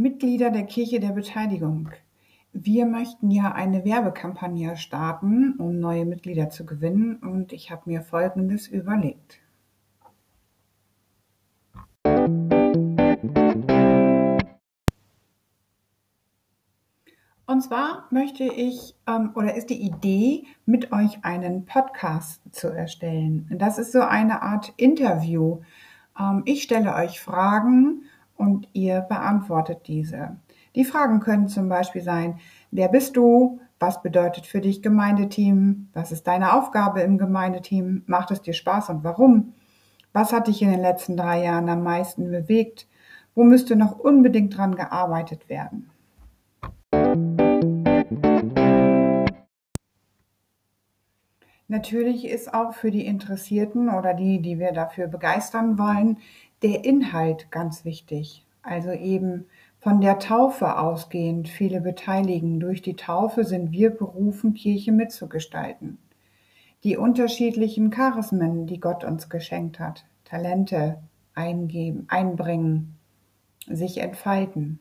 Mitglieder der Kirche der Beteiligung. Wir möchten ja eine Werbekampagne starten, um neue Mitglieder zu gewinnen und ich habe mir Folgendes überlegt. Und zwar möchte ich ähm, oder ist die Idee, mit euch einen Podcast zu erstellen. Das ist so eine Art Interview. Ähm, ich stelle euch Fragen und ihr beantwortet diese. Die Fragen können zum Beispiel sein, wer bist du? Was bedeutet für dich Gemeindeteam? Was ist deine Aufgabe im Gemeindeteam? Macht es dir Spaß und warum? Was hat dich in den letzten drei Jahren am meisten bewegt? Wo müsste noch unbedingt dran gearbeitet werden? Natürlich ist auch für die Interessierten oder die, die wir dafür begeistern wollen, der Inhalt ganz wichtig. Also eben von der Taufe ausgehend, viele beteiligen. Durch die Taufe sind wir berufen, Kirche mitzugestalten. Die unterschiedlichen Charismen, die Gott uns geschenkt hat, Talente eingeben, einbringen, sich entfalten.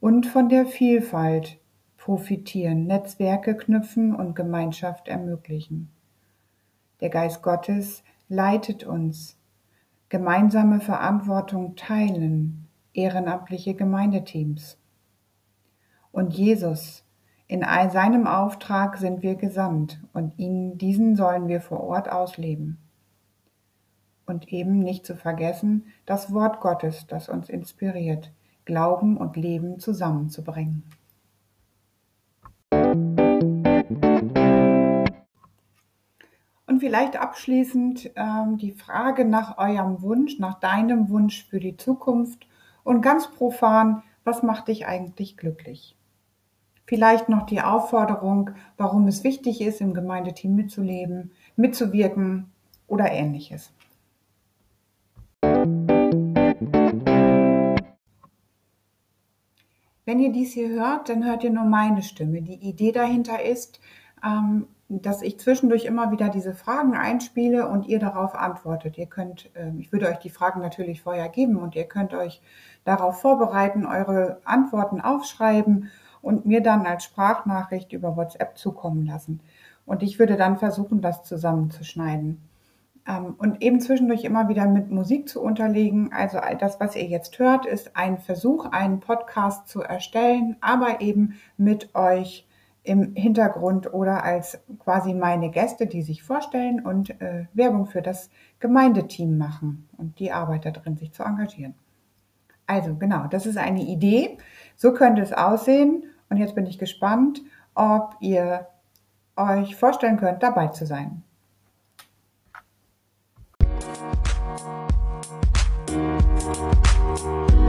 Und von der Vielfalt, profitieren, Netzwerke knüpfen und Gemeinschaft ermöglichen. Der Geist Gottes leitet uns, gemeinsame Verantwortung teilen, ehrenamtliche Gemeindeteams. Und Jesus, in seinem Auftrag sind wir gesandt und ihn, diesen sollen wir vor Ort ausleben. Und eben nicht zu vergessen, das Wort Gottes, das uns inspiriert, Glauben und Leben zusammenzubringen. Vielleicht abschließend ähm, die Frage nach eurem Wunsch, nach deinem Wunsch für die Zukunft und ganz profan, was macht dich eigentlich glücklich? Vielleicht noch die Aufforderung, warum es wichtig ist, im Gemeindeteam mitzuleben, mitzuwirken oder ähnliches. Wenn ihr dies hier hört, dann hört ihr nur meine Stimme. Die Idee dahinter ist, ähm, dass ich zwischendurch immer wieder diese Fragen einspiele und ihr darauf antwortet. Ihr könnt, ähm, ich würde euch die Fragen natürlich vorher geben und ihr könnt euch darauf vorbereiten, eure Antworten aufschreiben und mir dann als Sprachnachricht über WhatsApp zukommen lassen. Und ich würde dann versuchen, das zusammenzuschneiden. Ähm, und eben zwischendurch immer wieder mit Musik zu unterlegen. Also das, was ihr jetzt hört, ist ein Versuch, einen Podcast zu erstellen, aber eben mit euch im Hintergrund oder als quasi meine Gäste, die sich vorstellen und äh, Werbung für das Gemeindeteam machen und die Arbeit da drin sich zu engagieren. Also genau, das ist eine Idee. So könnte es aussehen. Und jetzt bin ich gespannt, ob ihr euch vorstellen könnt, dabei zu sein. You.